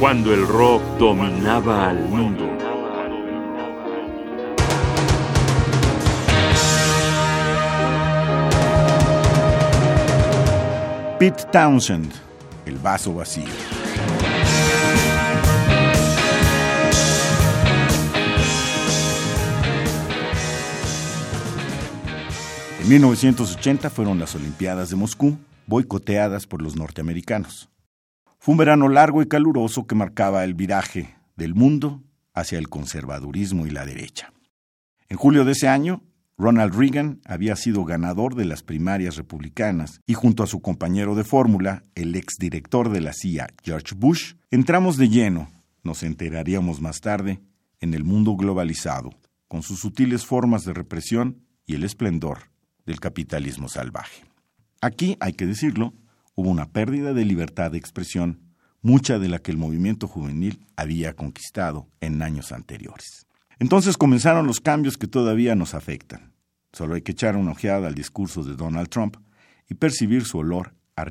cuando el rock dominaba al mundo. Pete Townsend, El vaso vacío. En 1980 fueron las Olimpiadas de Moscú, boicoteadas por los norteamericanos. Fue un verano largo y caluroso que marcaba el viraje del mundo hacia el conservadurismo y la derecha. En julio de ese año, Ronald Reagan había sido ganador de las primarias republicanas y junto a su compañero de fórmula, el exdirector de la CIA, George Bush, entramos de lleno, nos enteraríamos más tarde, en el mundo globalizado, con sus sutiles formas de represión y el esplendor del capitalismo salvaje. Aquí, hay que decirlo, hubo una pérdida de libertad de expresión, mucha de la que el movimiento juvenil había conquistado en años anteriores. Entonces comenzaron los cambios que todavía nos afectan. Solo hay que echar una ojeada al discurso de Donald Trump y percibir su olor a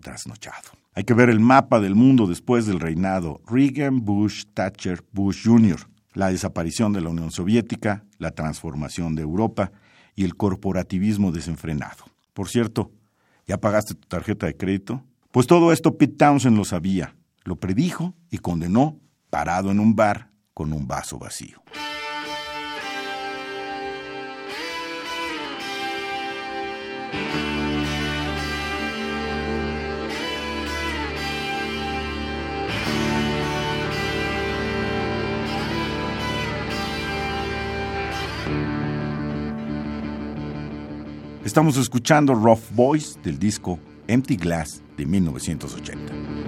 trasnochado. Hay que ver el mapa del mundo después del reinado Reagan, Bush, Thatcher, Bush Jr., la desaparición de la Unión Soviética, la transformación de Europa y el corporativismo desenfrenado. Por cierto, ¿ya pagaste tu tarjeta de crédito? Pues todo esto Pete Townsend lo sabía, lo predijo y condenó parado en un bar con un vaso vacío. Estamos escuchando Rough Boys del disco Empty Glass de 1980.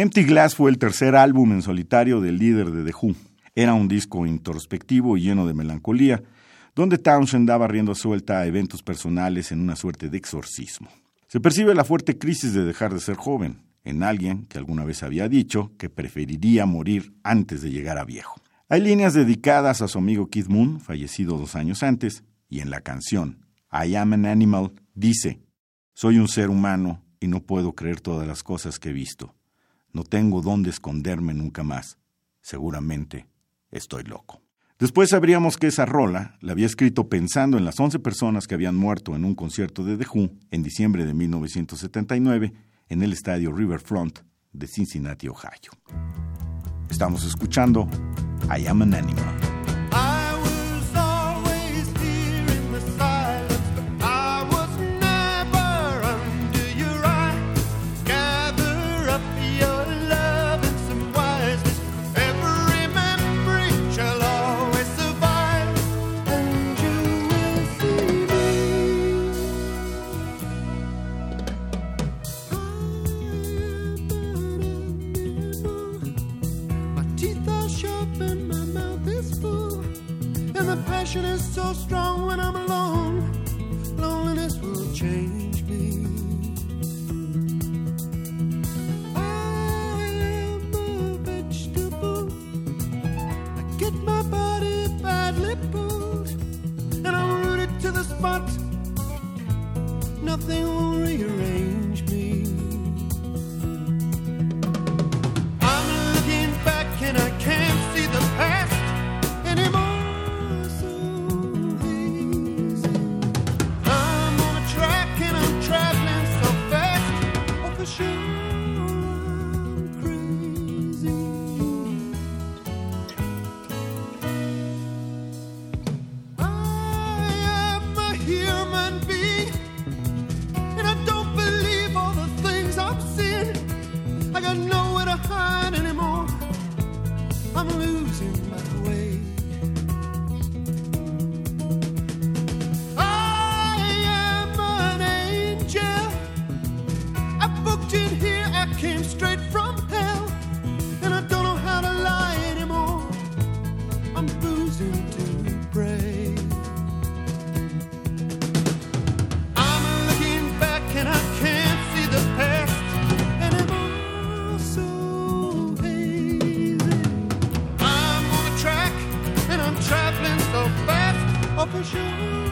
Empty Glass fue el tercer álbum en solitario del líder de The Who. Era un disco introspectivo y lleno de melancolía, donde Townshend daba rienda suelta a eventos personales en una suerte de exorcismo. Se percibe la fuerte crisis de dejar de ser joven, en alguien que alguna vez había dicho que preferiría morir antes de llegar a viejo. Hay líneas dedicadas a su amigo Keith Moon, fallecido dos años antes, y en la canción I Am an Animal dice, Soy un ser humano y no puedo creer todas las cosas que he visto. No tengo dónde esconderme nunca más. Seguramente estoy loco. Después sabríamos que esa rola la había escrito pensando en las 11 personas que habían muerto en un concierto de The Who en diciembre de 1979 en el estadio Riverfront de Cincinnati, Ohio. Estamos escuchando I Am an Animal. nothing of a.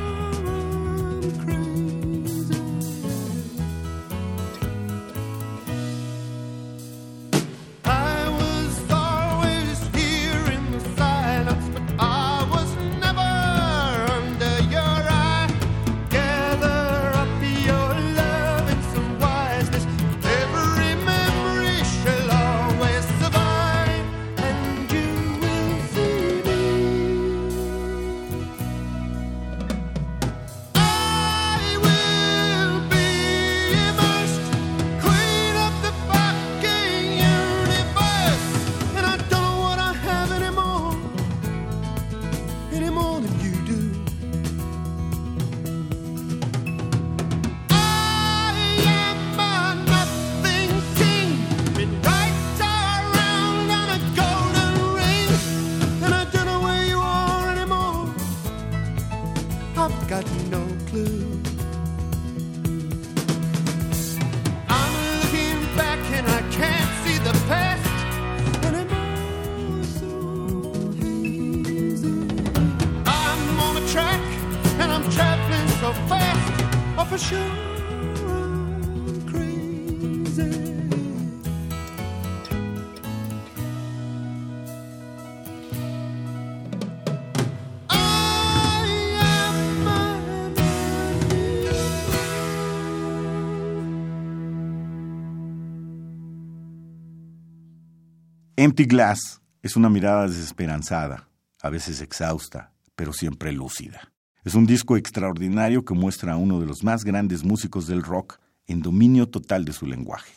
Empty Glass es una mirada desesperanzada, a veces exhausta, pero siempre lúcida. Es un disco extraordinario que muestra a uno de los más grandes músicos del rock en dominio total de su lenguaje,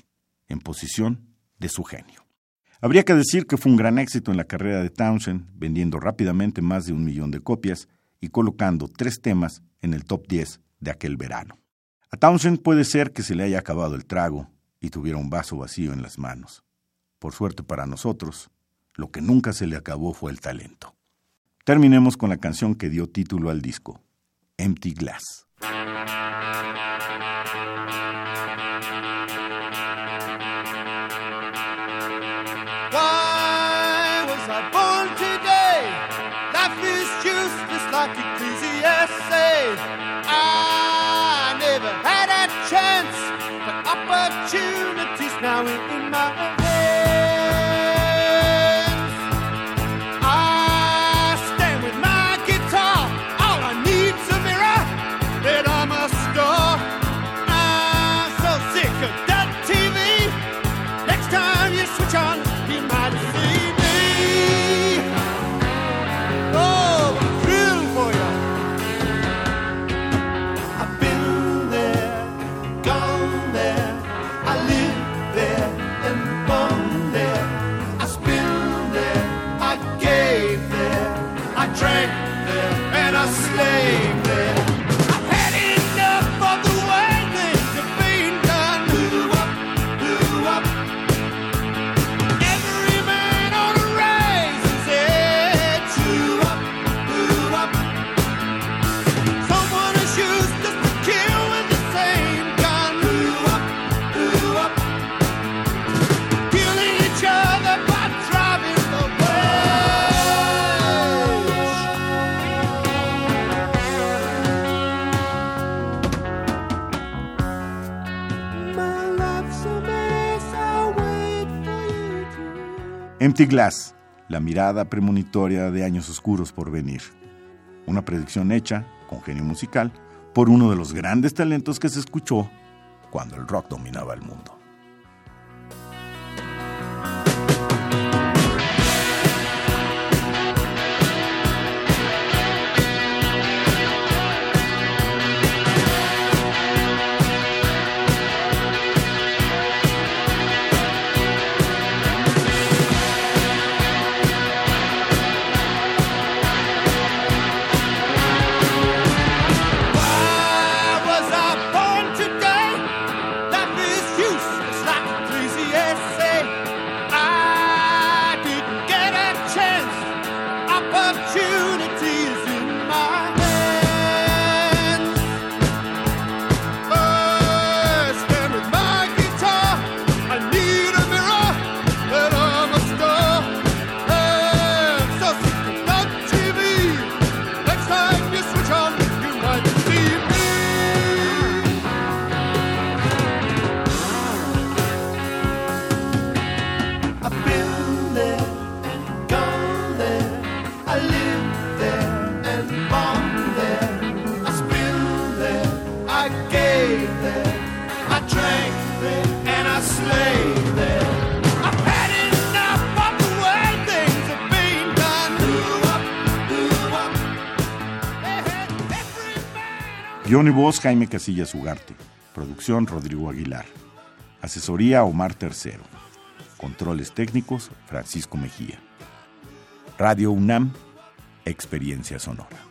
en posición de su genio. Habría que decir que fue un gran éxito en la carrera de Townshend, vendiendo rápidamente más de un millón de copias y colocando tres temas en el top 10 de aquel verano. A Townshend puede ser que se le haya acabado el trago y tuviera un vaso vacío en las manos por suerte para nosotros, lo que nunca se le acabó fue el talento. Terminemos con la canción que dio título al disco, Empty Glass. Empty Glass, la mirada premonitoria de años oscuros por venir. Una predicción hecha, con genio musical, por uno de los grandes talentos que se escuchó cuando el rock dominaba el mundo. opportunities. Guión y voz Jaime Casillas Ugarte. Producción Rodrigo Aguilar. Asesoría Omar Tercero. Controles técnicos Francisco Mejía. Radio UNAM, Experiencia Sonora.